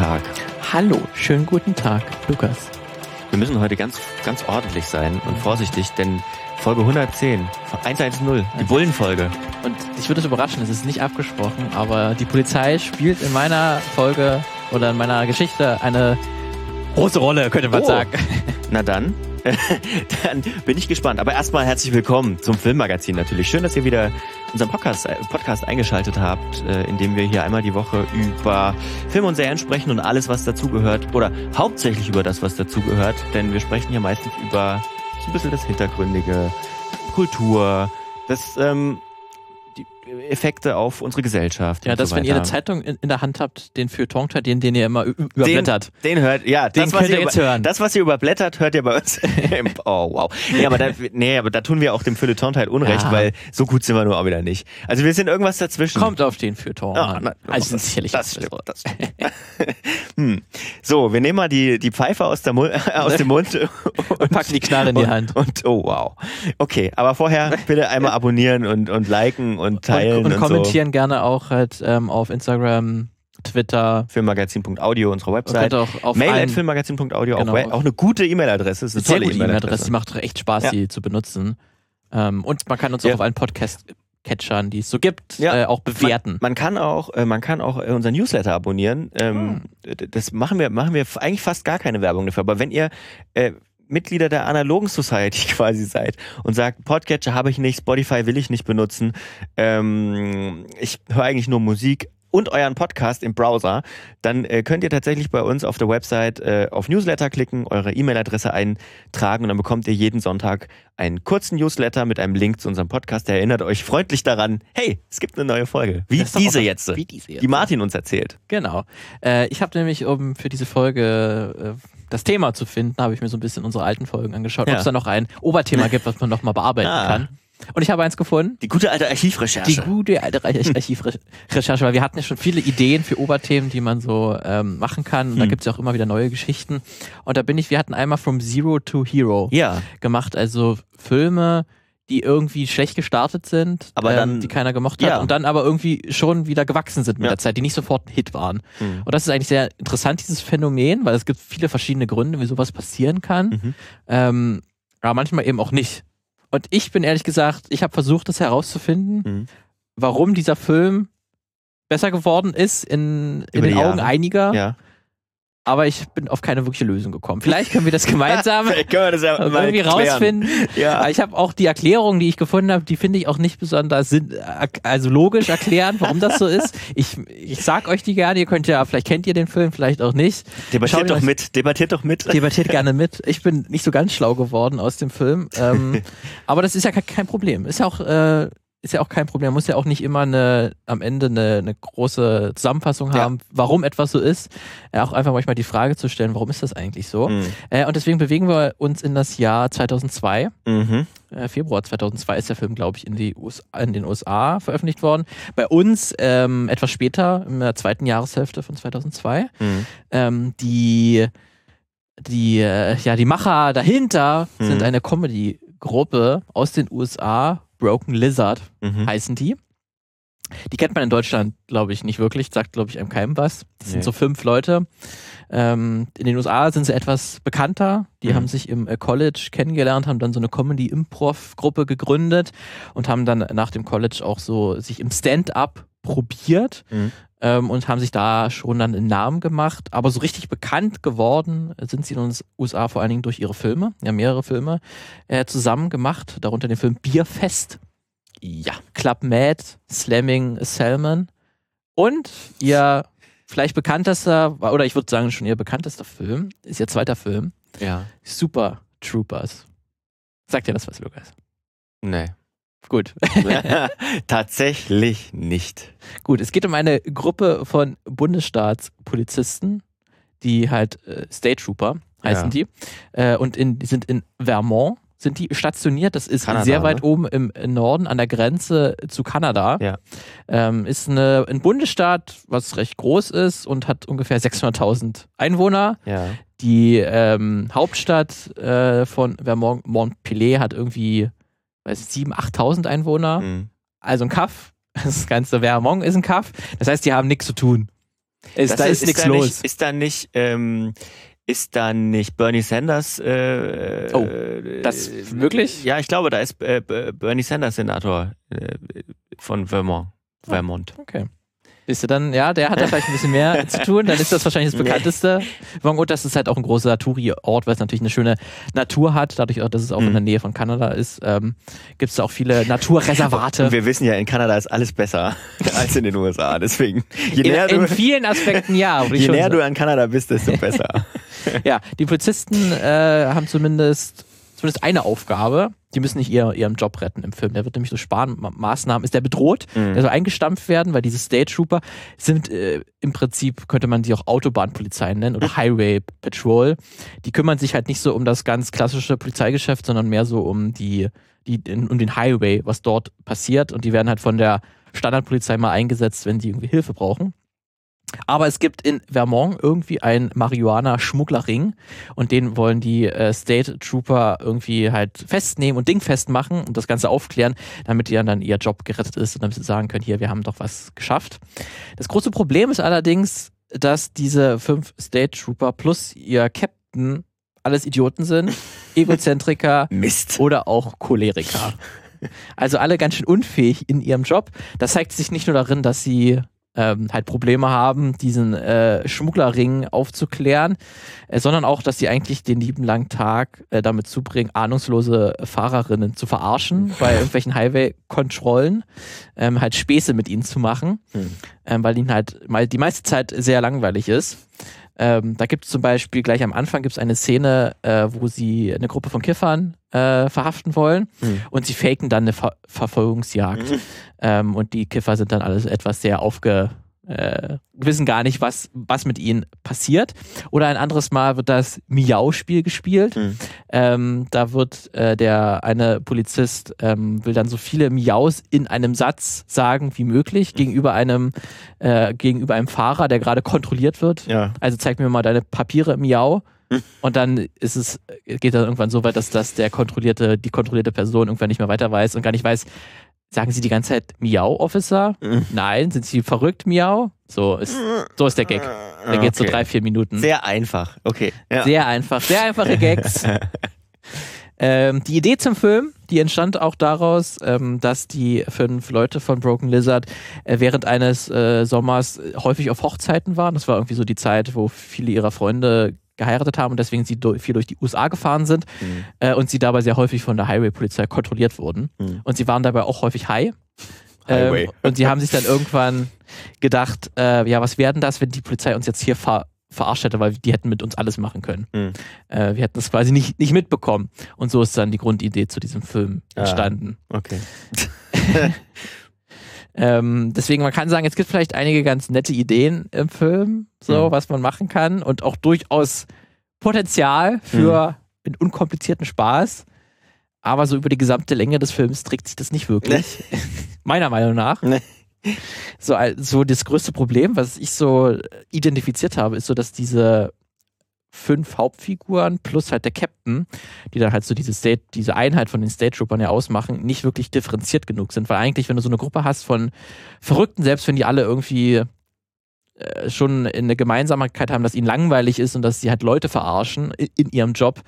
Tag. Hallo, schönen guten Tag, Lukas. Wir müssen heute ganz, ganz ordentlich sein und vorsichtig, denn Folge 110, 110, die Bullenfolge. Und ich würde es überraschen, es ist nicht abgesprochen, aber die Polizei spielt in meiner Folge oder in meiner Geschichte eine große Rolle, könnte man Oh. sagen. Na dann, dann bin ich gespannt. Aber erstmal herzlich willkommen zum Filmmagazin natürlich. Schön, dass ihr wieder unseren Podcast, äh, Podcast eingeschaltet habt, äh, in dem wir hier einmal die Woche über Filme und Serien sprechen und alles, was dazugehört. Oder hauptsächlich über das, was dazugehört. Denn wir sprechen hier meistens über so ein bisschen das Hintergründige, Kultur, das, ähm, Effekte auf unsere Gesellschaft. Ja, und dass so wenn ihr eine. Zeitung in, in der Hand habt, den Feuilleton, den, den ihr immer überblättert. Den, den hört, ja, Den das, was könnt ihr ihr jetzt über, hören. Das, was ihr überblättert, hört ihr bei uns. oh, wow. Nee, aber da, nee, aber da tun wir auch dem Feuilleton-Teil Unrecht, Ja. weil so gut sind wir nur auch wieder nicht. Also wir sind irgendwas dazwischen. Kommt auf den Feuilleton Ja, an. na, also das, sicherlich das stimmt, das stimmt. hm. So, wir nehmen mal die, die Pfeife aus, der Mund, aus dem Mund und packen die Knarre in die Hand. Und, oh, wow. Okay, aber vorher bitte einmal abonnieren und, und liken und teilen und, und, und kommentieren gerne auch halt ähm, auf Instagram, Twitter. so. Filmmagazin.audio, unsere Website. könnt auch auf Mail at allen- filmmagazin.audio, Genau. auch, auch eine gute E-Mail-Adresse. ist eine sehr tolle E-Mail-Adresse. E-Mail-Adresse. Die macht echt Spaß, Ja. die zu benutzen. Ähm, und man kann uns Ja. auch auf allen Podcast-Catchern, die es so gibt, Ja. äh, auch bewerten. Man, man kann auch, äh, man kann auch äh, unseren Newsletter abonnieren. Ähm, d- Das machen wir, machen wir eigentlich fast gar keine Werbung dafür. Aber wenn ihr äh, Mitglieder der analogen Society quasi seid und sagt, Podcatcher habe ich nicht, Spotify will ich nicht benutzen, ähm, ich höre eigentlich nur Musik und euren Podcast im Browser, dann äh, könnt ihr tatsächlich bei uns auf der Website äh, auf Newsletter klicken, eure E-Mail-Adresse eintragen und dann bekommt ihr jeden Sonntag einen kurzen Newsletter mit einem Link zu unserem Podcast. Der erinnert euch freundlich daran, hey, es gibt eine neue Folge. Wie diese jetzt, Wie diese jetzt. die Martin uns erzählt. Genau. Äh, ich habe nämlich, um für diese Folge äh, das Thema zu finden, habe ich mir so ein bisschen unsere alten Folgen angeschaut, Ja. ob es da noch ein Oberthema gibt, was man noch mal bearbeiten Ah. kann. Und ich habe eins gefunden. Die gute alte Die Archivrecherche. gute alte Arch- Archivrecherche, weil wir hatten ja schon viele Ideen für Oberthemen, die man so ähm, machen kann. Und da Hm. gibt es ja auch immer wieder neue Geschichten. Und da bin ich, wir hatten einmal From Zero to Hero ja, gemacht, also Filme, die irgendwie schlecht gestartet sind, ähm, Aber dann- die keiner gemocht hat ja. und dann aber irgendwie schon wieder gewachsen sind mit Ja. der Zeit, die nicht sofort ein Hit waren. Mhm. Und das ist eigentlich sehr interessant, dieses Phänomen, weil es gibt viele verschiedene Gründe, wie sowas passieren kann. Mhm. Ähm, aber manchmal eben auch nicht. Und ich bin ehrlich gesagt, ich habe versucht, das herauszufinden, Mhm. warum dieser Film besser geworden ist in, in den Augen Jahre. einiger. ja. Aber ich bin auf keine wirkliche Lösung gekommen. Vielleicht können wir das gemeinsam wir das ja irgendwie klären. rausfinden. Ja. Ich habe auch die Erklärung, die ich gefunden habe, die finde ich auch nicht besonders sinn, also logisch erklären, warum das so ist. Ich, ich sag euch die gerne, ihr könnt ja, vielleicht kennt ihr den Film, vielleicht auch nicht. Schaut Debattiert ihn doch euch- mit, debattiert doch mit. Debattiert gerne mit. Ich bin nicht so ganz schlau geworden aus dem Film. Ähm, aber das ist ja ke- kein Problem. Ist ja auch, äh, ist ja auch kein Problem. Man muss ja auch nicht immer eine, am Ende eine, eine große Zusammenfassung Ja. haben, warum etwas so ist. Äh, auch einfach manchmal die Frage zu stellen, warum ist das eigentlich so? Mhm. Äh, und deswegen bewegen wir uns in das Jahr 2002. Mhm. Äh, Februar 2002 ist der Film, glaube ich, in, die USA, in den USA veröffentlicht worden. Bei uns ähm, etwas später, in der zweiten Jahreshälfte von 2002. Mhm. Ähm, die, die, äh, ja, die Macher dahinter Mhm. sind eine Comedy-Gruppe aus den USA, Broken Lizard Mhm. heißen die. Die kennt man in Deutschland, glaube ich, nicht wirklich, sagt, glaube ich, einem keinem was. Das Nee. sind so fünf Leute. Ähm, in den USA sind sie etwas bekannter. Die Mhm. haben sich im äh, College kennengelernt, haben dann so eine Comedy-Improv-Gruppe gegründet und haben dann nach dem College auch so sich im Stand-up probiert Mhm. Ähm, und haben sich da schon dann einen Namen gemacht. Aber so richtig bekannt geworden sind sie in den USA vor allen Dingen durch ihre Filme. Ja, mehrere Filme äh, zusammen gemacht, darunter den Film Bierfest. Ja, Club Mad, Slamming Salmon und ihr vielleicht bekanntester, oder ich würde sagen schon ihr bekanntester Film, ist ihr zweiter Film, Ja. Super Troopers. Sagt dir das was, Lukas? Nee. Gut. Tatsächlich nicht. Gut, es geht um eine Gruppe von Bundesstaatspolizisten, die halt äh, State Trooper heißen Ja. die, äh, und in, die sind in Vermont sind die stationiert. Das ist Kanada, sehr weit ne? oben im Norden an der Grenze zu Kanada. Ja. Ähm, ist eine, ein Bundesstaat, was recht groß ist und hat ungefähr 600.000 Einwohner. Ja. Die ähm, Hauptstadt äh, von Vermont, Montpellier, hat irgendwie weiß ich, 7.000, 8.000 Einwohner. Mhm. Also ein Kaff. Das ganze Vermont ist ein Kaff. Das heißt, die haben nichts zu tun. Ist, da ist, nichts da los. Nicht, ist da nicht, ähm, ist da nicht Bernie Sanders? Äh, Oh, äh, das wirklich? Ja, ich glaube, da ist äh, Bernie Sanders Senator äh, von Vermont. Vermont. Okay. Siehst du dann, ja, der hat da vielleicht ein bisschen mehr zu tun, dann ist das wahrscheinlich das bekannteste. Und das ist halt auch ein großer Touri-Ort, weil es natürlich eine schöne Natur hat, dadurch auch, dass es auch in Mhm. der Nähe von Kanada ist, ähm, gibt es da auch viele Naturreservate. Und wir wissen ja, in Kanada ist alles besser als in den USA. Deswegen, je näher, in, in du, vielen Aspekten ja. je näher sagen. du an Kanada bist, desto besser. Ja, die Polizisten äh, haben zumindest, zumindest eine Aufgabe. Die müssen nicht ihr, ihren Job retten im Film. Der wird nämlich durch Sparmaßnahmen, ist der bedroht, Mhm. der soll eingestampft werden, weil diese State Trooper sind äh, im Prinzip, könnte man die auch Autobahnpolizei nennen oder Highway Patrol. Die kümmern sich halt nicht so um das ganz klassische Polizeigeschäft, sondern mehr so um die, die um den Highway, was dort passiert. Und die werden halt von der Standardpolizei mal eingesetzt, wenn die irgendwie Hilfe brauchen. Aber es gibt in Vermont irgendwie einen Marihuana-Schmugglerring und den wollen die äh, State Trooper irgendwie halt festnehmen und dingfest machen und das Ganze aufklären, damit die dann ihr Job gerettet ist und damit sie sagen können, hier, wir haben doch was geschafft. Das große Problem ist allerdings, dass diese fünf State Trooper plus ihr Captain alles Idioten sind, Egozentriker, Mist. oder auch Choleriker. Also alle ganz schön unfähig in ihrem Job. Das zeigt sich nicht nur darin, dass sie ähm, halt Probleme haben, diesen äh, Schmugglerring aufzuklären, äh, sondern auch, dass sie eigentlich den lieben langen Tag äh, damit zubringen, ahnungslose Fahrerinnen zu verarschen bei irgendwelchen Highway-Kontrollen, ähm, halt Späße mit ihnen zu machen, Hm. ähm, weil ihnen halt mal die meiste Zeit sehr langweilig ist. Ähm, da gibt es zum Beispiel gleich am Anfang gibt's eine Szene, äh, wo sie eine Gruppe von Kiffern äh, verhaften wollen Hm. und sie faken dann eine Ver Verfolgungsjagd. Ähm, und die Kiffer sind dann alles etwas sehr aufge. Äh, wissen gar nicht, was, was mit ihnen passiert. Oder ein anderes Mal wird das Miau-Spiel gespielt. Hm. Ähm, da wird äh, der eine Polizist ähm, will dann so viele Miaus in einem Satz sagen wie möglich gegenüber einem äh, gegenüber einem Fahrer, der gerade kontrolliert wird. Ja. Also zeig mir mal deine Papiere, Miau. Und dann ist es, geht dann irgendwann so weit, dass das der kontrollierte, die kontrollierte Person irgendwann nicht mehr weiter weiß und gar nicht weiß, sagen sie die ganze Zeit Miau, Officer? Nein, sind sie verrückt, Miau? So ist, so ist der Gag. Der geht so Okay. drei, vier Minuten. Sehr einfach. Okay. Ja. Sehr einfach, sehr einfache Gags. ähm, die Idee zum Film, die entstand auch daraus, ähm, dass die fünf Leute von Broken Lizard äh, während eines äh, Sommers häufig auf Hochzeiten waren. Das war irgendwie so die Zeit, wo viele ihrer Freunde geheiratet haben und deswegen sie viel durch die USA gefahren sind Hm. äh, und sie dabei sehr häufig von der Highway-Polizei kontrolliert wurden. Hm. Und sie waren dabei auch häufig high. Highway. Ähm, und sie haben sich dann irgendwann gedacht, äh, ja, was werden das, wenn die Polizei uns jetzt hier ver verarscht hätte, weil die hätten mit uns alles machen können. Hm. Äh, wir hätten das quasi nicht, nicht mitbekommen. Und so ist dann die Grundidee zu diesem Film Ah. entstanden. Okay. Ähm, deswegen, man kann sagen, es gibt vielleicht einige ganz nette Ideen im Film, so Mhm. was man machen kann und auch durchaus Potenzial für einen unkomplizierten Spaß. Aber so über die gesamte Länge des Films trägt sich das nicht wirklich. Meiner Meinung nach. Nee. So, al- so das größte Problem, was ich so identifiziert habe, ist so, dass diese fünf Hauptfiguren plus halt der Captain, die dann halt so diese State, diese Einheit von den State Troopern ja ausmachen, nicht wirklich differenziert genug sind. Weil eigentlich, wenn du so eine Gruppe hast von Verrückten, selbst wenn die alle irgendwie äh, schon eine Gemeinsamkeit haben, dass ihnen langweilig ist und dass sie halt Leute verarschen in, in ihrem Job,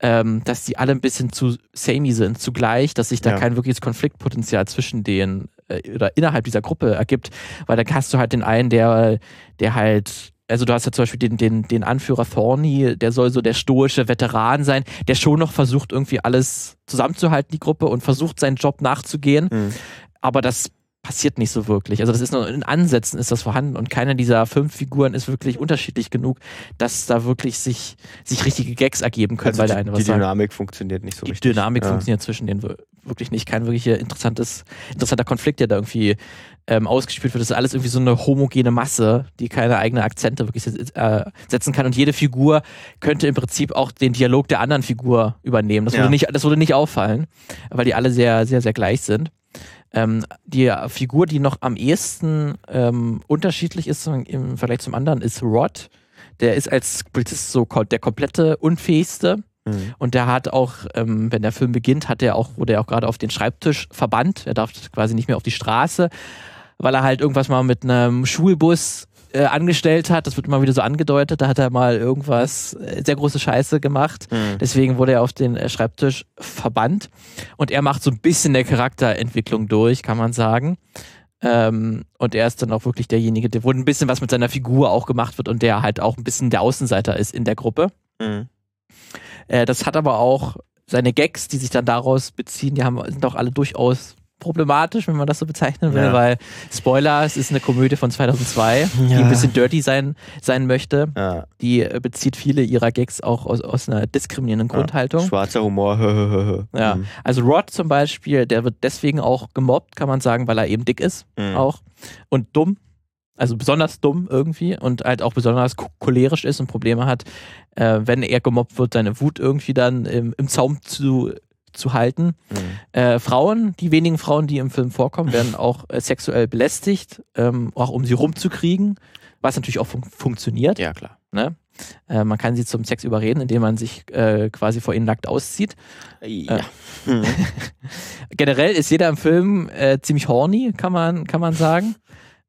ähm, dass die alle ein bisschen zu samey sind, zugleich, dass sich da Ja. kein wirkliches Konfliktpotenzial zwischen denen äh, oder innerhalb dieser Gruppe ergibt, weil dann hast du halt den einen, der, der halt also du hast ja zum Beispiel den, den, den Anführer Thorny, der soll so der stoische Veteran sein, der schon noch versucht, irgendwie alles zusammenzuhalten, die Gruppe, und versucht, seinen Job nachzugehen. Hm. Aber das passiert nicht so wirklich. Also das ist nur in Ansätzen ist das vorhanden und keiner dieser fünf Figuren ist wirklich unterschiedlich genug, dass da wirklich sich, sich richtige Gags ergeben können, Also weil der die, eine die was sagt. Dynamik funktioniert nicht so Die richtig. Dynamik Ja. funktioniert zwischen denen wir- wirklich nicht. Kein wirklich interessantes, interessanter Konflikt, der da irgendwie ähm, ausgespielt wird. Das ist alles irgendwie so eine homogene Masse, die keine eigenen Akzente wirklich äh, setzen kann. Und jede Figur könnte im Prinzip auch den Dialog der anderen Figur übernehmen. Das, Ja. würde, nicht, das würde nicht auffallen, weil die alle sehr, sehr, sehr gleich sind. Ähm, die Figur, die noch am ehesten ähm, unterschiedlich ist im Vergleich zum anderen, ist Rod. Der ist als Polizist so der komplette Unfähigste. Hm. Und der hat auch, ähm, wenn der Film beginnt, hat er auch, wurde er auch gerade auf den Schreibtisch verbannt. Er darf quasi nicht mehr auf die Straße, weil er halt irgendwas mal mit einem Schulbus äh, angestellt hat. Das wird immer wieder so angedeutet. Da hat er mal irgendwas, äh, sehr große Scheiße gemacht. Mhm. Deswegen wurde er auf den äh, Schreibtisch verbannt. Und er macht so ein bisschen der Charakterentwicklung durch, kann man sagen. Ähm, und er ist dann auch wirklich derjenige, der wo ein bisschen was mit seiner Figur auch gemacht wird und der halt auch ein bisschen der Außenseiter ist in der Gruppe. Mhm. Äh, das hat aber auch seine Gags, die sich dann daraus beziehen, die haben, sind auch alle durchaus problematisch, wenn man das so bezeichnen will, Ja. weil Spoiler, es ist eine Komödie von 2002, die Ja. ein bisschen dirty sein, sein möchte. Ja. Die äh, bezieht viele ihrer Gags auch aus, aus einer diskriminierenden Grundhaltung. Schwarzer Humor. Ja, Mhm. also Rod zum Beispiel, der wird deswegen auch gemobbt, kann man sagen, weil er eben dick ist, Mhm. auch und dumm, also besonders dumm irgendwie und halt auch besonders cho- cholerisch ist und Probleme hat, äh, wenn er gemobbt wird, seine Wut irgendwie dann im, im Zaum zu, zu halten. Mhm. Äh, Frauen, die wenigen Frauen, die im Film vorkommen, werden auch äh, sexuell belästigt, ähm, auch um sie rumzukriegen, was natürlich auch fun funktioniert. Ja, klar. Ne? Äh, man kann sie zum Sex überreden, indem man sich äh, quasi vor ihnen nackt auszieht. Ja. Mhm. Generell ist jeder im Film äh, ziemlich horny, kann man, kann man sagen.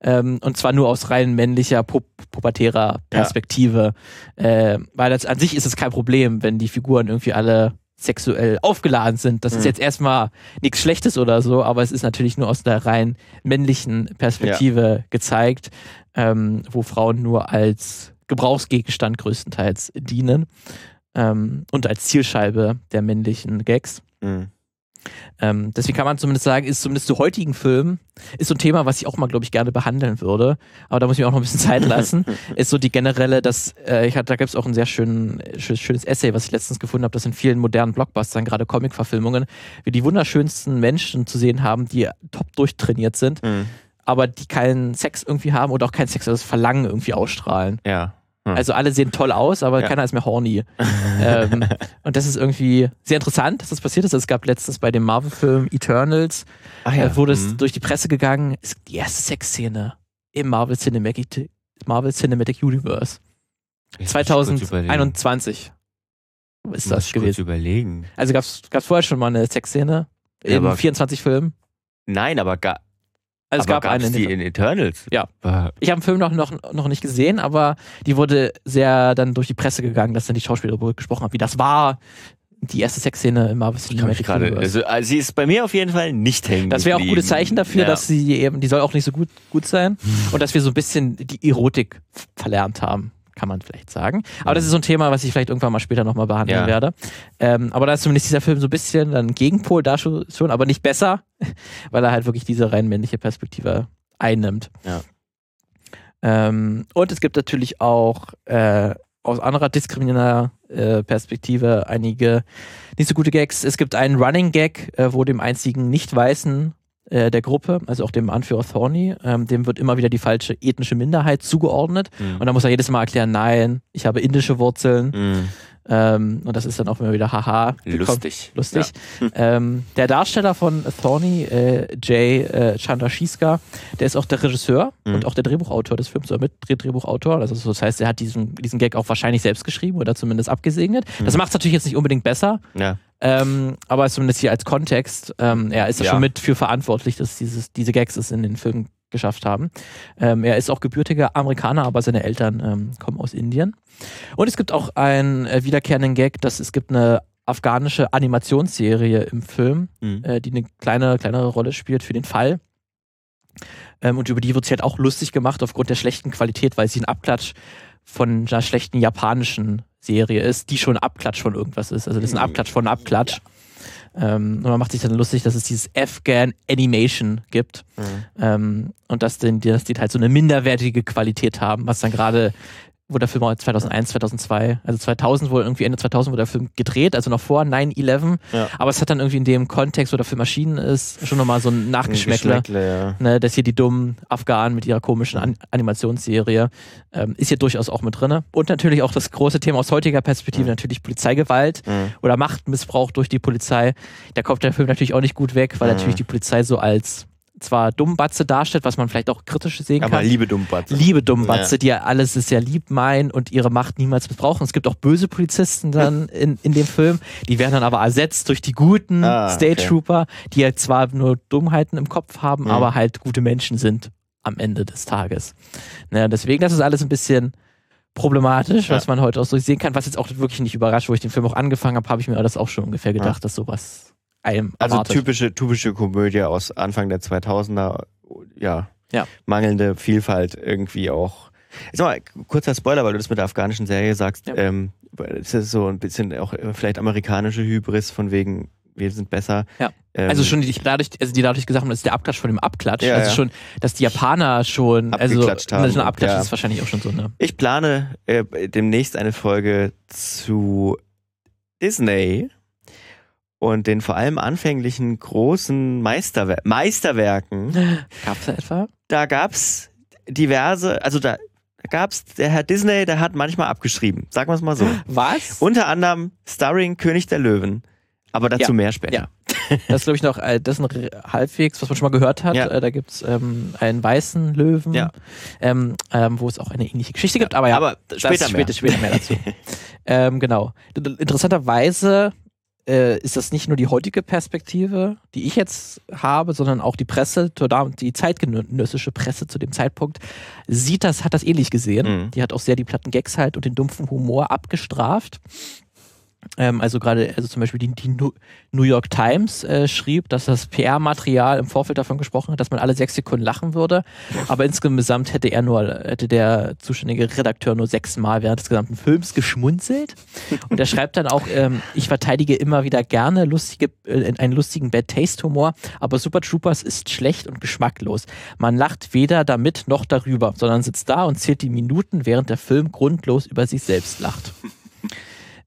Ähm, und zwar nur aus rein männlicher, pu pubertärer Perspektive. Äh, weil das, an sich ist es kein Problem, wenn die Figuren irgendwie alle sexuell aufgeladen sind. Das ist Mhm. jetzt erstmal nichts Schlechtes oder so, aber es ist natürlich nur aus der rein männlichen Perspektive gezeigt, ähm, wo Frauen nur als Gebrauchsgegenstand größtenteils dienen ähm, und als Zielscheibe der männlichen Gags. Mhm. Ähm, deswegen kann man zumindest sagen, ist zumindest zu heutigen Filmen, ist so ein Thema, was ich auch mal, glaube ich, gerne behandeln würde. Aber da muss ich mir auch noch ein bisschen Zeit lassen. ist so die generelle, dass, äh, ich hatte, da gibt es auch ein sehr schön, schön, schönes Essay, was ich letztens gefunden habe, das in vielen modernen Blockbustern, gerade Comic-Verfilmungen, wir die wunderschönsten Menschen zu sehen haben, die top durchtrainiert sind, Mhm. aber die keinen Sex irgendwie haben und auch kein sexuelles Verlangen irgendwie ausstrahlen. Ja. Mhm. Also alle sehen toll aus, aber Ja. keiner ist mehr horny. ähm, und das ist irgendwie sehr interessant, dass das passiert ist. Es gab letztens bei dem Marvel-Film Eternals, Ach äh, wurde es Mhm. durch die Presse gegangen, ist die erste Sexszene im Marvel Cinematic, Marvel Cinematic Universe. Jetzt muss ich kurz überlegen. 2021 ist das gewesen. überlegen. Also gab es vorher schon mal eine Sexszene Ja, in aber- 24 Filmen. Nein, aber, ga, Also es aber gab gab's eine. in die in Eternals. Ja. Ich habe den Film noch, noch, noch nicht gesehen, aber die wurde sehr dann durch die Presse gegangen, dass dann die Schauspieler darüber gesprochen haben, wie das war. Die erste Sexszene im Marvel Cinematic gerade, also, also sie ist bei mir auf jeden Fall nicht hängen. Das wäre auch ein gutes. Zeichen dafür, ja. dass sie eben, die soll auch nicht so gut, gut sein und dass wir so ein bisschen die Erotik verlernt haben, kann man vielleicht sagen. Aber das ist so ein Thema, was ich vielleicht irgendwann mal später nochmal behandeln Ja. werde. Ähm, aber da ist zumindest dieser Film so ein bisschen ein Gegenpol da schon, aber nicht besser, weil er halt wirklich diese rein männliche Perspektive einnimmt. Ja. Ähm, und es gibt natürlich auch äh, aus anderer diskriminierender äh, Perspektive einige nicht so gute Gags. Es gibt einen Running Gag, äh, wo dem einzigen Nicht-Weißen äh, der Gruppe, also auch dem Anführer Thorny, ähm, dem wird immer wieder die falsche ethnische Minderheit zugeordnet. Mhm. Und dann muss er jedes Mal erklären, nein, ich habe indische Wurzeln. Mhm. Ähm, und das ist dann auch immer wieder haha. Lustig. Lustig. Ähm, der Darsteller von Thorny, äh, Jay äh, Chandrasekhar, der ist auch der Regisseur Mhm. und auch der Drehbuchautor des Films oder Mitdrehbuchautor. Also so, das heißt, er hat diesen, diesen Gag auch wahrscheinlich selbst geschrieben oder zumindest abgesegnet. Das macht es natürlich jetzt nicht unbedingt besser, Ja. Ähm, aber zumindest hier als Kontext, ähm, er ist ja schon mit für verantwortlich, dass dieses, diese Gags es in den Film geschafft haben. Ähm, er ist auch gebürtiger Amerikaner, aber seine Eltern ähm, kommen aus Indien. Und es gibt auch einen äh, wiederkehrenden Gag, dass es gibt eine afghanische Animationsserie im Film, Mhm. äh, die eine kleine, kleinere Rolle spielt für den Fall. Ähm, und über die wird sich halt auch lustig gemacht aufgrund der schlechten Qualität, weil sie ein Abklatsch von einer schlechten japanischen Serie ist, die schon Abklatsch von irgendwas ist. Also das ist ein Mhm. Abklatsch von Abklatsch. Ähm, und man macht sich dann lustig, dass es dieses Afghan Animation gibt. Mhm. Ähm, und dass, den, dass die halt so eine minderwertige Qualität haben, was dann gerade, wo der Film auch 2001, 2002, also 2000 wurde irgendwie Ende 2000 wurde der Film gedreht, also noch vor 9-11. Ja. Aber es hat dann irgendwie in dem Kontext, wo der Film erschienen ist, schon nochmal so ein Nachgeschmäckler. Geschmäckle, ja. Ne, dass hier die dummen Afghanen mit ihrer komischen An Animationsserie ähm, ist hier durchaus auch mit drinne. Und natürlich auch das große Thema aus heutiger Perspektive, Mhm. natürlich Polizeigewalt Mhm. oder Machtmissbrauch durch die Polizei. Da kommt der Film natürlich auch nicht gut weg, weil Mhm. natürlich die Polizei so als zwar Dummbatze darstellt, was man vielleicht auch kritisch sehen Aber kann. liebe Dummbatze. Liebe Dummbatze, die ja alles ist sehr lieb meinen und ihre Macht niemals missbrauchen. Es gibt auch böse Polizisten dann in, in dem Film, die werden dann aber ersetzt durch die guten Ah, State okay. Trooper, die ja zwar nur Dummheiten im Kopf haben, Mhm. aber halt gute Menschen sind am Ende des Tages. Naja, deswegen, das ist alles ein bisschen problematisch, was man heute auch so sehen kann, was jetzt auch wirklich nicht überrascht, wo ich den Film auch angefangen habe, habe ich mir das auch schon ungefähr gedacht, Ja. dass sowas einem Also erwartet. typische, typische Komödie aus Anfang der 2000er, ja. Ja. Mangelnde Vielfalt irgendwie auch. Jetzt mal, kurzer Spoiler, weil du das mit der afghanischen Serie sagst. Ja. Ähm, es ist so ein bisschen auch äh, vielleicht amerikanische Hybris von wegen, wir sind besser. Ja. Ähm, Also schon die dadurch, also die dadurch gesagt haben, das ist der Abklatsch von dem Abklatsch. Ja, also ja. schon, dass die Japaner schon, also Abgeklatscht haben schon und, Abklatsch ja. ist wahrscheinlich auch schon so, ne? Ich plane äh, demnächst eine Folge zu Disney und den vor allem anfänglichen großen Meisterwer Meisterwerken. Gab's da etwa? Da gab's diverse, also da gab's der Herr Disney, der hat manchmal abgeschrieben, sagen wir es mal so. Was? Unter anderem Starring König der Löwen, aber dazu Ja. mehr später. Ja. Das ist, glaube ich, noch, äh, das ist halbwegs, was man schon mal gehört hat. Ja. Äh, da gibt's ähm, einen weißen Löwen, Ja. ähm, ähm, wo es auch eine ähnliche Geschichte gibt. Aber ja, aber das später mehr. später, später mehr dazu. ähm, genau. Interessanterweise äh, ist das nicht nur die heutige Perspektive, die ich jetzt habe, sondern auch die Presse, die zeitgenössische Presse zu dem Zeitpunkt, sieht das, hat das ähnlich gesehen. Mhm. Die hat auch sehr die platten Gags halt und den dumpfen Humor abgestraft. Ähm, also gerade, also zum Beispiel die, die New York Times äh, schrieb, dass das PR-Material im Vorfeld davon gesprochen hat, dass man alle sechs Sekunden lachen würde. Aber insgesamt hätte er nur, hätte der zuständige Redakteur nur sechsmal während des gesamten Films geschmunzelt. Und er schreibt dann auch, ähm, ich verteidige immer wieder gerne lustige, äh, einen lustigen Bad Taste Humor, aber Super Troopers ist schlecht und geschmacklos. Man lacht weder damit noch darüber, sondern sitzt da und zählt die Minuten, während der Film grundlos über sich selbst lacht.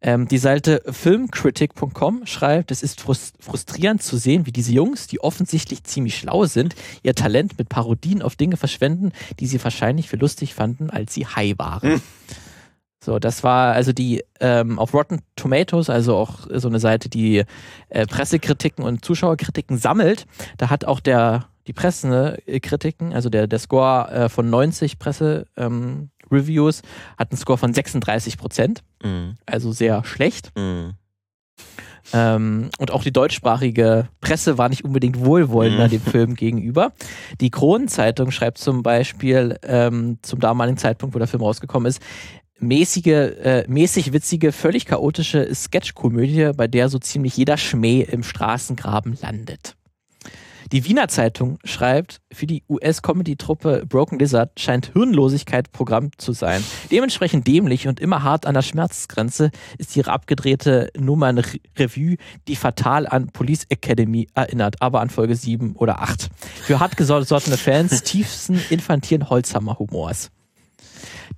Ähm, die Seite filmcritic.com schreibt, es ist frus- frustrierend zu sehen, wie diese Jungs, die offensichtlich ziemlich schlau sind, ihr Talent mit Parodien auf Dinge verschwenden, die sie wahrscheinlich für lustig fanden, als sie high waren. So, das war also die ähm, auf Rotten Tomatoes, also auch so eine Seite, die äh, Pressekritiken und Zuschauerkritiken sammelt. Da hat auch der die Pressekritiken, also der, der Score äh, von 90 Presse ähm, Reviews hat einen Score von 36 Prozent Mhm. also sehr schlecht. Mhm. Ähm, und auch die deutschsprachige Presse war nicht unbedingt wohlwollender Mhm. dem Film gegenüber. Die Kronenzeitung schreibt zum Beispiel ähm, zum damaligen Zeitpunkt, wo der Film rausgekommen ist, mäßige, äh, mäßig witzige, völlig chaotische Sketchkomödie, bei der so ziemlich jeder Schmäh im Straßengraben landet. Die Wiener Zeitung schreibt, für die US-Comedy-Truppe Broken Lizard scheint Hirnlosigkeit Programm zu sein. Dementsprechend dämlich und immer hart an der Schmerzgrenze ist ihre abgedrehte Nummern-Revue, die fatal an Police Academy erinnert, aber an Folge 7 oder 8. Für hartgesottene Fans tiefsten infantilen Holzhammer-Humors.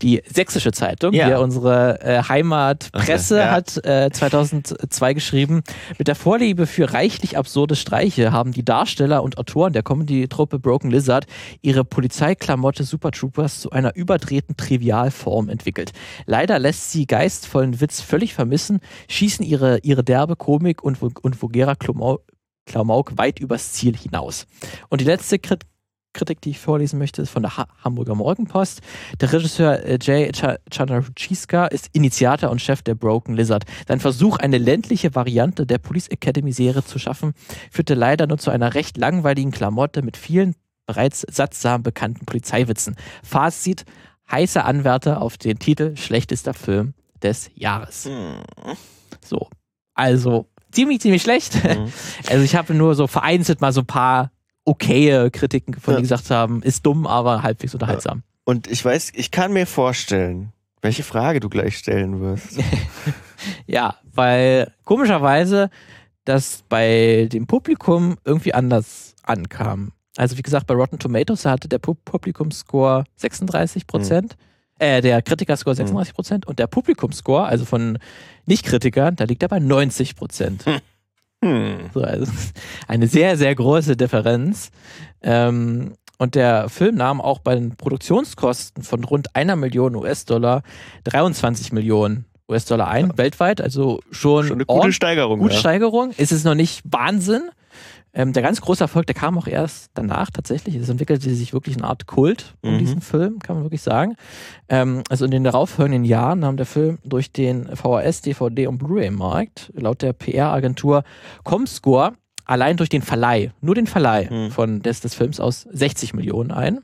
Die Sächsische Zeitung, Ja. hier unsere äh, Heimatpresse, Okay, ja. hat äh, 2002 geschrieben, mit der Vorliebe für reichlich absurde Streiche haben die Darsteller und Autoren der Comedy-Truppe Broken Lizard ihre Polizeiklamotte Super Troopers zu einer überdrehten Trivialform entwickelt. Leider lässt sie geistvollen Witz völlig vermissen, schießen ihre, ihre derbe Komik und, und vulgärer Klamauk, weit übers Ziel hinaus. Und die letzte Krit Kritik, die ich vorlesen möchte, ist von der ha Hamburger Morgenpost. Der Regisseur äh, Jay Ch- Chandrasekhar ist Initiator und Chef der Broken Lizard. Sein Versuch, eine ländliche Variante der Police Academy Serie zu schaffen, führte leider nur zu einer recht langweiligen Klamotte mit vielen bereits sattsam bekannten Polizeiwitzen. Fazit, heißer Anwärter auf den Titel schlechtester Film des Jahres. Mhm. So, also ziemlich, ziemlich schlecht. Mhm. Also ich habe nur so vereinzelt mal so ein paar okaye Kritiken gefunden, Ja. die gesagt haben, ist dumm, aber halbwegs unterhaltsam. Und ich weiß, ich kann mir vorstellen, welche Frage du gleich stellen wirst. Ja, weil komischerweise das bei dem Publikum irgendwie anders ankam. Also wie gesagt, bei Rotten Tomatoes hatte der Pu Publikumscore 36 Prozent, äh, der Kritikerscore 36 Prozent und der Publikumscore, also von Nicht-Kritikern, da liegt er bei 90 Prozent. Hm. So, also eine sehr, sehr große Differenz. Ähm, und der Film nahm auch bei den Produktionskosten von rund einer Million US-Dollar 23 Millionen US-Dollar ein, weltweit. Also schon, Schon eine gute Steigerung. gute ja. Steigerung. Es ist noch nicht Wahnsinn. Ähm, der ganz große Erfolg, der kam auch erst danach tatsächlich. Es entwickelte sich wirklich eine Art Kult um Mhm. diesen Film, kann man wirklich sagen. Ähm, also in den darauffolgenden Jahren nahm der Film durch den VHS, DVD und Blu-ray-Markt laut der PR-Agentur Comscore allein durch den Verleih, nur den Verleih Mhm. von des, des Films aus 60 Millionen ein.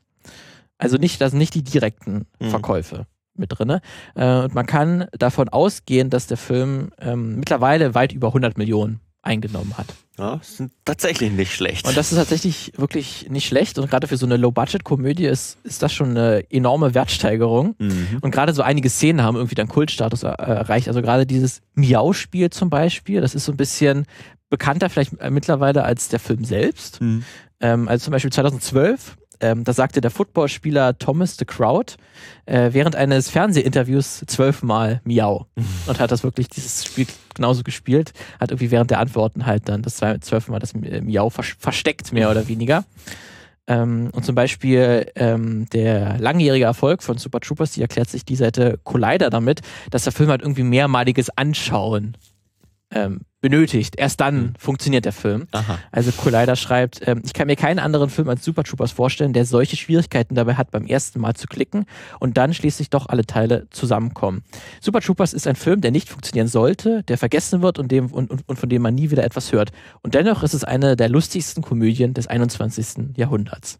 Also nicht, da sind nicht die direkten Mhm. Verkäufe mit drinne. Äh, und man kann davon ausgehen, dass der Film ähm, mittlerweile weit über 100 Millionen eingenommen hat. Ja, das sind tatsächlich nicht schlecht. Und das ist tatsächlich wirklich nicht schlecht. Und gerade für so eine Low-Budget-Komödie ist, ist das schon eine enorme Wertsteigerung. mhm. Und gerade so einige Szenen haben irgendwie dann Kultstatus er erreicht. Also gerade dieses Miau-Spiel zum Beispiel, das ist so ein bisschen bekannter vielleicht mittlerweile als der Film selbst. Mhm. Ähm, also zum Beispiel 2012, ähm, da sagte der Footballspieler Thomas the Crowd äh, während eines Fernsehinterviews zwölfmal Miau und hat das wirklich dieses Spiel genauso gespielt, hat irgendwie während der Antworten halt dann das zwölfmal das äh, Miau vers versteckt, mehr oder weniger. Ähm, und zum Beispiel ähm, der langjährige Erfolg von Super Troopers, die erklärt sich die Seite Collider damit, dass der Film halt irgendwie mehrmaliges Anschauen ähm, benötigt. Erst dann Mhm. funktioniert der Film. Aha. Also Collider schreibt, ähm, ich kann mir keinen anderen Film als Super Troopers vorstellen, der solche Schwierigkeiten dabei hat, beim ersten Mal zu klicken und dann schließlich doch alle Teile zusammenkommen. Super Troopers ist ein Film, der nicht funktionieren sollte, der vergessen wird und, dem, und, und, und von dem man nie wieder etwas hört. Und dennoch ist es eine der lustigsten Komödien des 21. Jahrhunderts.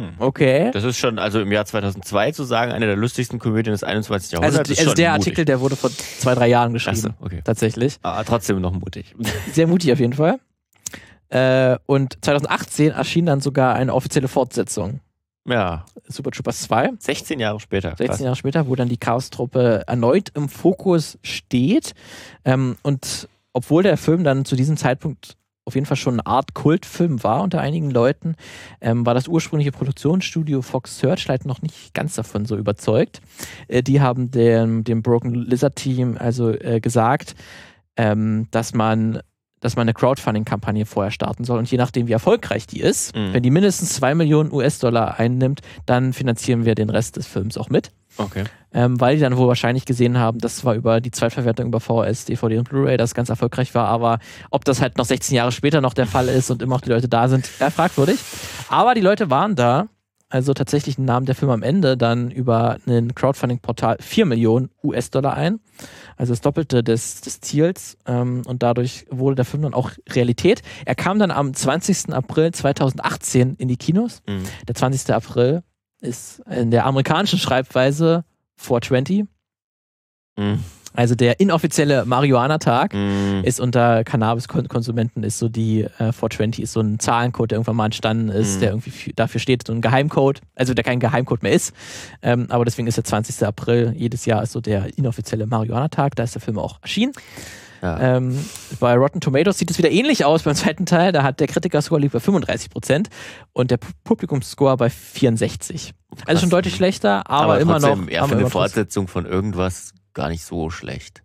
Hm. Okay. Das ist schon, also im Jahr 2002 zu sagen, eine der lustigsten Komödien des 21. Also, Jahrhunderts. die- ist also der mutig. Artikel, der wurde vor zwei, drei Jahren geschrieben. Achso, okay. Tatsächlich. Aber trotzdem noch mutig. Sehr mutig auf jeden Fall. Äh, und 2018 erschien dann sogar eine offizielle Fortsetzung. Ja, Super Troopers 2. 16 Jahre später. 16 Krass. Jahre später, wo dann die Chaos-Truppe erneut im Fokus steht. Ähm, und obwohl der Film dann zu diesem Zeitpunkt auf jeden Fall schon eine Art Kultfilm war unter einigen Leuten, ähm, war das ursprüngliche Produktionsstudio Fox Searchlight noch nicht ganz davon so überzeugt. Äh, die haben dem, dem Broken Lizard Team also äh, gesagt, ähm, dass man dass man eine Crowdfunding-Kampagne vorher starten soll. Und je nachdem, wie erfolgreich die ist, Mhm. wenn die mindestens 2 Millionen US-Dollar einnimmt, dann finanzieren wir den Rest des Films auch mit Okay. ähm, weil die dann wohl wahrscheinlich gesehen haben, dass zwar über die Zweitverwertung über VHS, DVD und Blu-ray das ganz erfolgreich war, aber ob das halt noch 16 Jahre später noch der Fall ist und immer noch die Leute da sind, ja, fragwürdig. Aber die Leute waren da, also tatsächlich nahm der Film am Ende dann über ein Crowdfunding-Portal 4 Millionen US-Dollar ein, also das Doppelte des, des Ziels ähm, und dadurch wurde der Film dann auch Realität. Er kam dann am 20. April 2018 in die Kinos. Mhm. Der 20. April ist in der amerikanischen Schreibweise 420, Mhm. Also der inoffizielle Marihuana-Tag. Mhm. Ist unter Cannabis-Konsumenten ist so die äh, 420 ist so ein Zahlencode, der irgendwann mal entstanden ist, Mhm. der irgendwie für, dafür steht, so ein Geheimcode, also der kein Geheimcode mehr ist. Ähm, aber deswegen ist der 20. April jedes Jahr ist so der inoffizielle Marihuana-Tag, da ist der Film auch erschienen. Ja. Ähm, bei Rotten Tomatoes sieht es wieder ähnlich aus beim zweiten Teil. Da hat der Kritiker-Score liegt bei 35 Prozent und der Pu- Publikumsscore bei 64. Also Krass. schon deutlich schlechter, aber, immer trotzdem, noch. Ja, aber für eine immer Fortsetzung von irgendwas gar nicht so schlecht.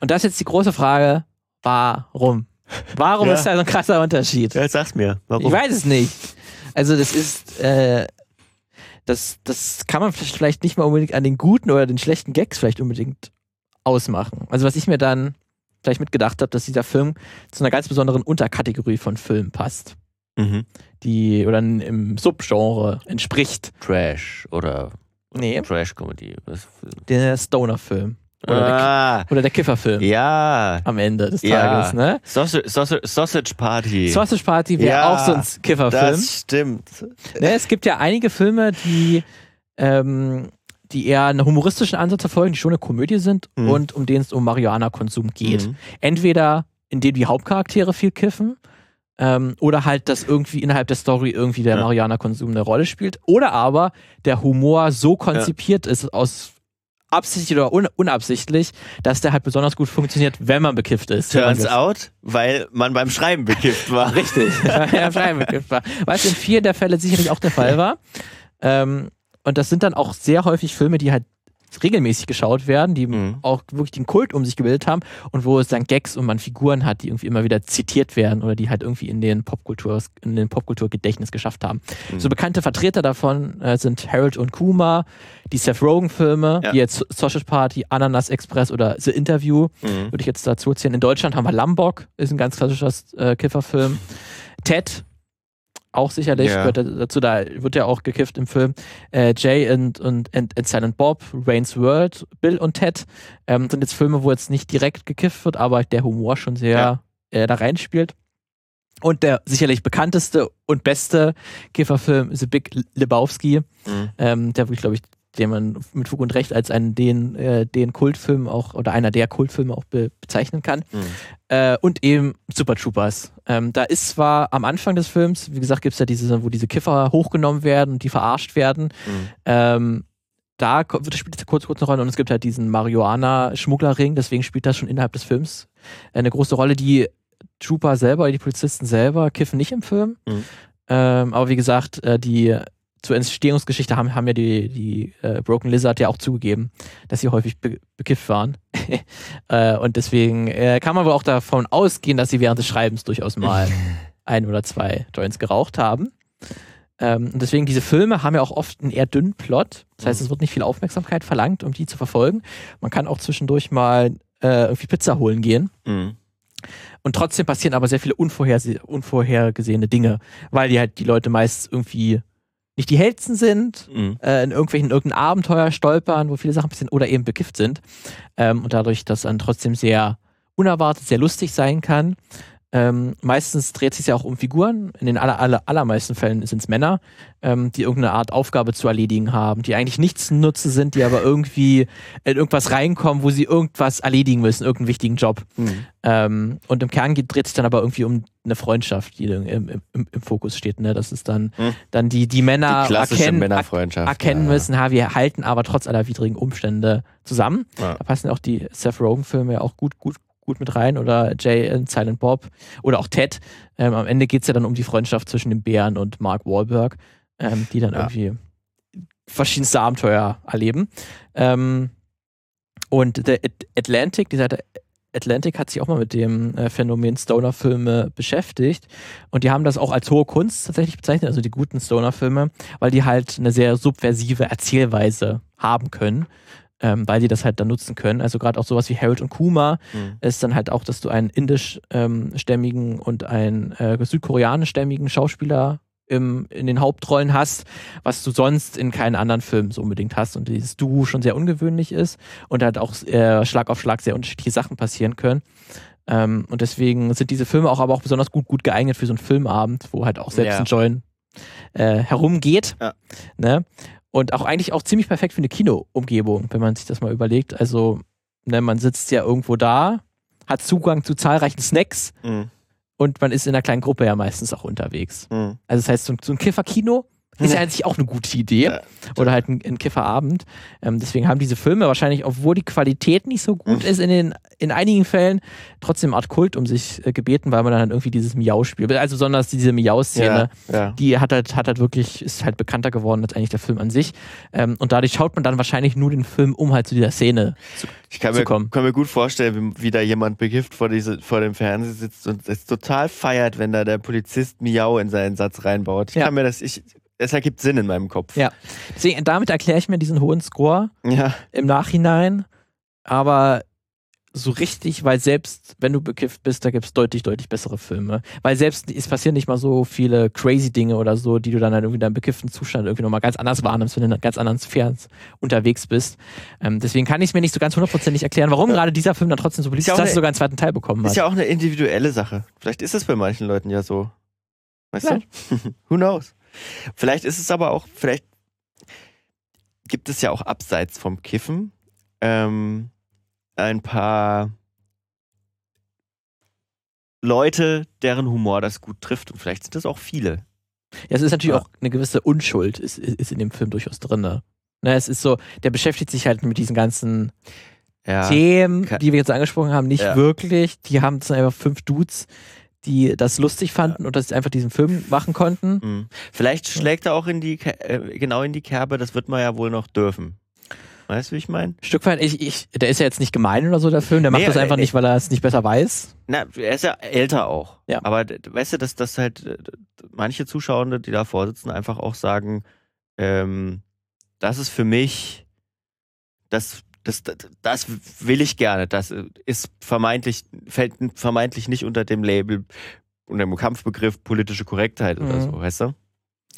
Und das ist jetzt die große Frage: Warum? Warum Ja. ist da so ein krasser Unterschied? Ja, sag's mir. Warum? Ich weiß es nicht. Also, das ist. Äh, das, das kann man vielleicht- nicht mal unbedingt an den guten oder den schlechten Gags vielleicht unbedingt ausmachen. Also, was ich mir dann vielleicht mitgedacht habe, dass dieser Film zu einer ganz besonderen Unterkategorie von Filmen passt. Mhm. die oder im Subgenre entspricht. Trash oder Nee, Trash-Comedy. Der Stoner-Film. Oder, der, Ah, oder der Kiffer-Film ja. am Ende des Ja. Tages, ne? Sausage, Sausage, Sausage Party. Sausage Party wäre Ja, auch so ein Kiffer-Film. das stimmt. Ne, es gibt ja einige Filme, die, ähm, die eher einen humoristischen Ansatz verfolgen, die schon eine Komödie sind Mhm. und um denen es um Marihuana-Konsum geht. Mhm. Entweder indem die Hauptcharaktere viel kiffen ähm, oder halt, dass irgendwie innerhalb der Story irgendwie der Ja. Marihuana-Konsum eine Rolle spielt oder aber der Humor so konzipiert ist aus absichtlich oder un unabsichtlich, dass der halt besonders gut funktioniert, wenn man bekifft ist. Man Turns out, weil man beim Schreiben bekifft war. Richtig, ja, Schreiben bekifft war. Was in vielen der Fälle sicherlich auch der Fall war. Ähm, und das sind dann auch sehr häufig Filme, die halt regelmäßig geschaut werden, die Mhm. auch wirklich den Kult um sich gebildet haben und wo es dann Gags und man Figuren hat, die irgendwie immer wieder zitiert werden oder die halt irgendwie in den Popkultur, in den Popkulturgedächtnis geschafft haben. Mhm. So bekannte Vertreter davon äh, sind Harold und Kumar, die Seth Rogen-Filme, Ja. wie jetzt Sausage Party, Ananas Express oder The Interview Mhm. würde ich jetzt dazu zählen. In Deutschland haben wir Lambok, ist ein ganz klassischer äh, Kifferfilm. Ted, auch sicherlich, Ja. gehört dazu, da wird ja auch gekifft im Film. Äh, Jay und, und, und, und Silent Bob, Rain's World, Bill und Ted ähm, sind jetzt Filme, wo jetzt nicht direkt gekifft wird, aber der Humor schon sehr Ja. äh, da reinspielt. Und der sicherlich bekannteste und beste Kifferfilm The Big Lebowski, Mhm. ähm, der wirklich, glaube ich, den man mit Fug und Recht als einen den, äh, den Kultfilm auch oder einer der Kultfilme auch be bezeichnen kann. Mhm. Äh, und eben Super Troopers. Ähm, da ist zwar am Anfang des Films, wie gesagt, gibt es ja diese, wo diese Kiffer hochgenommen werden und die verarscht werden. Mhm. Ähm, da spielt es kurz, kurz eine Rolle und es gibt halt diesen Marihuana-Schmugglerring, deswegen spielt das schon innerhalb des Films eine große Rolle. Die Trooper selber, die Polizisten selber kiffen nicht im Film. Mhm. Ähm, aber wie gesagt, äh, die zur Entstehungsgeschichte haben, haben ja die, die äh, Broken Lizard ja auch zugegeben, dass sie häufig be bekifft waren. äh, und deswegen äh, kann man wohl auch davon ausgehen, dass sie während des Schreibens durchaus mal ein oder zwei Joints geraucht haben. Ähm, und deswegen, diese Filme haben ja auch oft einen eher dünnen Plot. Das heißt, Mhm. es wird nicht viel Aufmerksamkeit verlangt, um die zu verfolgen. Man kann auch zwischendurch mal äh, irgendwie Pizza holen gehen. Mhm. Und trotzdem passieren aber sehr viele unvorhergesehene Dinge, weil die halt die Leute meist irgendwie nicht die hellsten sind, Mhm. äh, in irgendwelchen irgendein Abenteuer stolpern, wo viele Sachen passieren oder eben bekifft sind. Ähm, und dadurch, dass dann trotzdem sehr unerwartet, sehr lustig sein kann. Ähm, meistens dreht sich ja auch um Figuren. In den aller, aller, allermeisten Fällen sind es Männer, ähm, die irgendeine Art Aufgabe zu erledigen haben, die eigentlich nichts nutze sind, die aber irgendwie in irgendwas reinkommen, wo sie irgendwas erledigen müssen, irgendeinen wichtigen Job. Mhm. Ähm, und im Kern dreht sich dann aber irgendwie um eine Freundschaft, die im, im, im, Fokus steht. Ne? Das ist dann, Hm. dann die, die Männer Die klassische erkennen, Männerfreundschaft. erkennen ja. müssen, ha, wir halten aber trotz aller widrigen Umstände zusammen. Ja. Da passen auch die Seth Rogen-Filme ja auch gut, gut, gut mit rein oder Jay and Silent Bob oder auch Ted. Ähm, am Ende geht es ja dann um die Freundschaft zwischen dem Bären und Mark Wahlberg, ähm, die dann Ja. irgendwie verschiedenste Abenteuer erleben. Ähm, und der At- Atlantic, die Seite Atlantic hat sich auch mal mit dem äh, Phänomen Stoner-Filme beschäftigt. Und die haben das auch als hohe Kunst tatsächlich bezeichnet, also die guten Stoner-Filme, weil die halt eine sehr subversive Erzählweise haben können, ähm, weil die das halt dann nutzen können. Also gerade auch sowas wie Harold und Kuma Mhm. ist dann halt auch, dass du einen indisch-stämmigen und einen äh, südkoreanisch-stämmigen Schauspieler im, in den Hauptrollen hast, was du sonst in keinen anderen Filmen so unbedingt hast und dieses Duo schon sehr ungewöhnlich ist und halt auch äh, Schlag auf Schlag sehr unterschiedliche Sachen passieren können. Ähm, und deswegen sind diese Filme auch aber auch besonders gut, gut geeignet für so einen Filmabend, wo halt auch selbst Ja. ein Join äh, herumgeht. Ja. Ne? Und auch eigentlich auch ziemlich perfekt für eine Kinoumgebung, wenn man sich das mal überlegt. Also, ne, man sitzt ja irgendwo da, hat Zugang zu zahlreichen Snacks Mhm. und man ist in einer kleinen Gruppe ja meistens auch unterwegs. Mhm. Also das heißt, so ein, so ein Kifferkino ist ja eigentlich auch eine gute Idee. Oder halt ein, ein Kifferabend. Ähm, deswegen haben diese Filme wahrscheinlich, obwohl die Qualität nicht so gut Mhm. ist in, den, in einigen Fällen, trotzdem eine Art Kult um sich äh, gebeten, weil man dann halt irgendwie dieses Miau spielt. Also besonders diese Miau-Szene, Ja, ja. die hat halt, hat halt wirklich, ist halt bekannter geworden als eigentlich der Film an sich. Ähm, und dadurch schaut man dann wahrscheinlich nur den Film, um halt zu dieser Szene zu Ich kann zu mir, kommen. kann mir gut vorstellen, wie, wie da jemand bekifft vor, diese, vor dem Fernseher sitzt und es total feiert, wenn da der Polizist Miau in seinen Satz reinbaut. Ich Ja. kann mir das, ich, es ergibt Sinn in meinem Kopf. Ja. Deswegen, damit erkläre ich mir diesen hohen Score. Ja. im Nachhinein, aber so richtig, weil selbst wenn du bekifft bist, da gibt es deutlich, deutlich bessere Filme. Weil selbst es passieren nicht mal so viele crazy Dinge oder so, die du dann halt irgendwie in deinem bekifften Zustand irgendwie nochmal ganz anders wahrnimmst, wenn du in ganz anderen Sphären unterwegs bist. Ähm, deswegen kann ich es mir nicht so ganz hundertprozentig erklären, warum gerade dieser Film dann trotzdem so beliebt Ist ja ist, dass er sogar einen zweiten Teil bekommen hat. Ist ja auch eine individuelle Sache. Vielleicht ist es bei manchen Leuten ja so. Weißt du? Who knows? Vielleicht ist es aber auch, vielleicht gibt es ja auch abseits vom Kiffen ähm, ein paar Leute, deren Humor das gut trifft. Und vielleicht sind das auch viele. Ja, es ist natürlich Ja. auch eine gewisse Unschuld, ist, ist in dem Film durchaus drin. Ne, es ist so, der beschäftigt sich halt mit diesen ganzen Ja. Themen, die wir jetzt angesprochen haben, nicht Ja. wirklich. Die haben es einfach fünf Dudes, die das lustig fanden und das einfach diesen Film machen konnten. Hm. Vielleicht schlägt er auch in die, äh, genau in die Kerbe, das wird man ja wohl noch dürfen. Weißt du, wie ich meine? Ein Stück weit, ich, ich, der ist ja jetzt nicht gemein oder so, der Film. Der macht Nee, das einfach äh, nicht, weil er es nicht besser weiß. Na, er ist ja älter auch. Ja. Aber weißt du, dass, dass halt äh, manche Zuschauende, die da vorsitzen, einfach auch sagen, ähm, das ist für mich, das, das, das, das will ich gerne. Das ist vermeintlich, fällt vermeintlich nicht unter dem Label, unter dem Kampfbegriff politische Korrektheit oder Mhm. so, weißt du?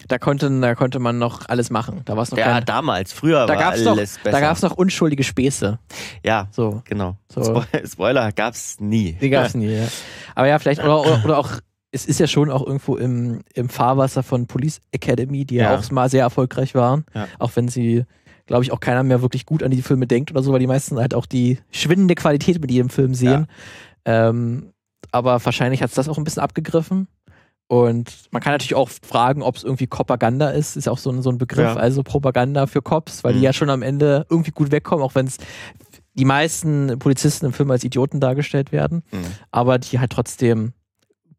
Da konnte, da konnte man noch alles machen. Da war es noch Ja, kein, damals, früher Da war gab's noch- alles besser. da gab es noch unschuldige Späße. ja, So, genau. So. Spo Spoiler gab's nie. die gab es nie. Ja. Aber ja, vielleicht, oder, oder, oder auch es ist ja schon auch irgendwo im, im Fahrwasser von Police Academy, die ja, Ja. auch mal sehr erfolgreich waren. Ja. Auch wenn sie, glaube ich, auch keiner mehr wirklich gut an die Filme denkt oder so, weil die meisten halt auch die schwindende Qualität mit jedem Film sehen. Ähm, aber wahrscheinlich hat es das auch ein bisschen abgegriffen. Und man kann natürlich auch fragen, ob es irgendwie Propaganda ist. Ist ja auch so ein, so ein Begriff, Ja. also Propaganda für Cops, weil die Mhm. ja schon am Ende irgendwie gut wegkommen, auch wenn es die meisten Polizisten im Film als Idioten dargestellt werden Mhm. aber die halt trotzdem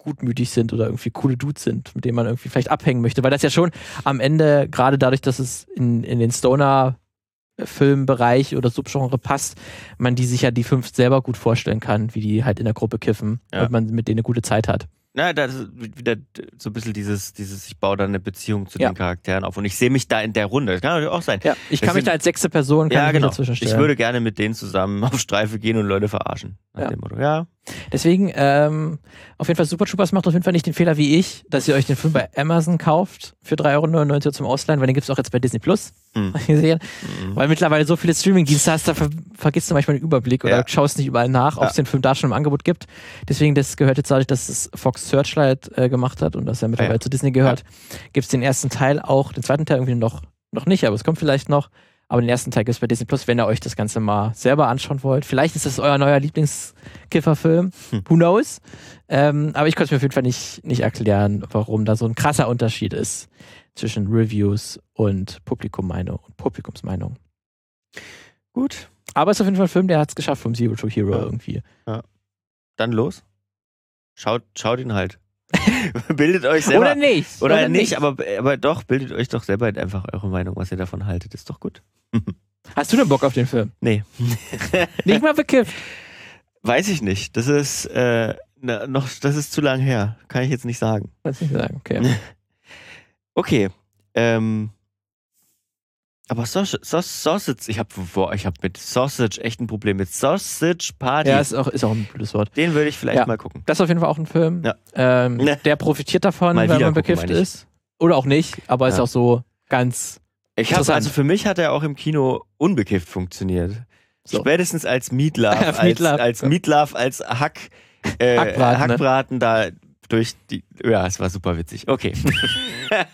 gutmütig sind oder irgendwie coole Dudes sind, mit denen man irgendwie vielleicht abhängen möchte. Weil das ja schon am Ende, gerade dadurch, dass es in, in den Stoner-Filmbereich oder Subgenre passt, man die sich ja die fünf selber gut vorstellen kann, wie die halt in der Gruppe kiffen Ja. und man mit denen eine gute Zeit hat. Na, das ist wieder so ein bisschen dieses, dieses, ich baue da eine Beziehung zu Ja. den Charakteren auf und ich sehe mich da in der Runde. Das kann natürlich auch sein. Ja, ich Das kann mich sind- da als sechste Person kann Ja, ich mich genau. dazwischen Ich stellen. würde gerne mit denen zusammen auf Streife gehen und Leute verarschen. Ja. Ja. Deswegen, ähm, auf jeden Fall Super Troopers macht auf jeden Fall nicht den Fehler wie ich, dass ihr euch den Film bei Amazon kauft für 3,99 Euro zum Ausleihen, weil den gibt es auch jetzt bei Disney Plus. Hm. Ich gesehen. Mhm. Weil mittlerweile so viele Streaming-Dienste hast, da ver vergisst du manchmal den Überblick oder Ja. schaust nicht überall nach, ob es Ja. den Film da schon im Angebot gibt. Deswegen, das gehört jetzt dadurch, dass es Fox Searchlight äh, gemacht hat und das ja mittlerweile Ja. zu Disney gehört, gibt es den ersten Teil auch, den zweiten Teil irgendwie noch, noch nicht, aber es kommt vielleicht noch. Aber den ersten Teil gibt es bei Disney Plus, wenn ihr euch das Ganze mal selber anschauen wollt. Vielleicht ist das euer neuer Lieblingskifferfilm. Hm. Who knows? Ähm, aber ich konnte es mir auf jeden Fall nicht, nicht erklären, warum da so ein krasser Unterschied ist zwischen Reviews und Publikummeinung und Publikumsmeinung. Gut. Aber es ist auf jeden Fall ein Film, der hat es geschafft vom Zero to Hero Ja. irgendwie. Dann los. Schaut, schaut ihn halt. bildet euch selber. Oder nicht. Oder, nicht, aber, aber doch, bildet euch doch selber einfach eure Meinung, was ihr davon haltet. Ist doch gut. Hast du denn Bock auf den Film? Nee. Nicht mal bekifft. Weiß ich nicht. Das ist äh, na, noch, das ist zu lang her. Kann ich jetzt nicht sagen. Kannst nicht sagen, okay. Okay. Ähm, aber Sausage, Saus- Sausage, ich habe ich hab mit Sausage echt ein Problem. Mit Sausage Party. Ja, ist auch, ist auch ein blödes Wort. Den würde ich vielleicht Ja. mal gucken. Das ist auf jeden Fall auch ein Film, Ja. ähm, Ne. der profitiert davon, Mal wenn man bekifft ist. Oder auch nicht, aber ist Ja. auch so ganz Ich Interessant. also für mich hat er auch im Kino unbekifft funktioniert. So. Spätestens als Meatloaf, Als als, Meatloaf. als Hack, äh, Hackbraten, ne? Hackbraten da durch die. Ja, es war super witzig. Okay.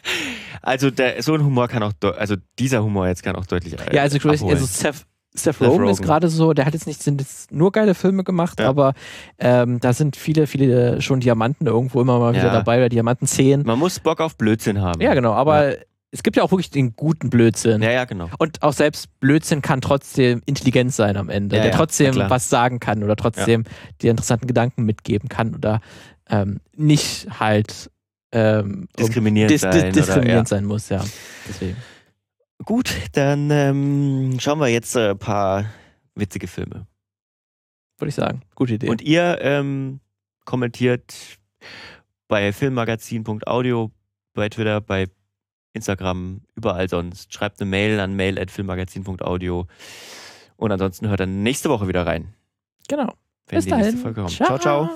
also der, so ein Humor kann auch, also dieser Humor jetzt kann auch deutlich. Äh, Ja, also, Chris, abholen. also Seth, Seth, Seth Rogen ist Rogen. gerade so, der hat jetzt nicht, sind jetzt nur geile Filme gemacht, Ja. aber ähm, da sind viele, viele schon Diamanten irgendwo immer mal wieder Ja. dabei oder Diamanten 10. Man muss Bock auf Blödsinn haben. Ja, genau, aber es gibt ja auch wirklich den guten Blödsinn. Ja, ja, genau. Und auch selbst Blödsinn kann trotzdem intelligent sein am Ende, Ja, der ja, trotzdem was sagen kann oder trotzdem dir interessanten Gedanken mitgeben kann oder ähm, nicht halt ähm, Diskriminierend dis dis sein. diskriminierend oder, sein muss, ja. Deswegen. ja. Gut, dann ähm, schauen wir jetzt ein paar witzige Filme. Würde ich sagen. Gute Idee. Und ihr ähm, kommentiert bei filmmagazin.audio, bei Twitter, bei Instagram, überall sonst. Schreibt eine Mail an mail.filmmagazin.audio. Und ansonsten hört dann nächste Woche wieder rein. genau. Wenn Bis die nächste dahin. Folge kommt. ciao. ciao.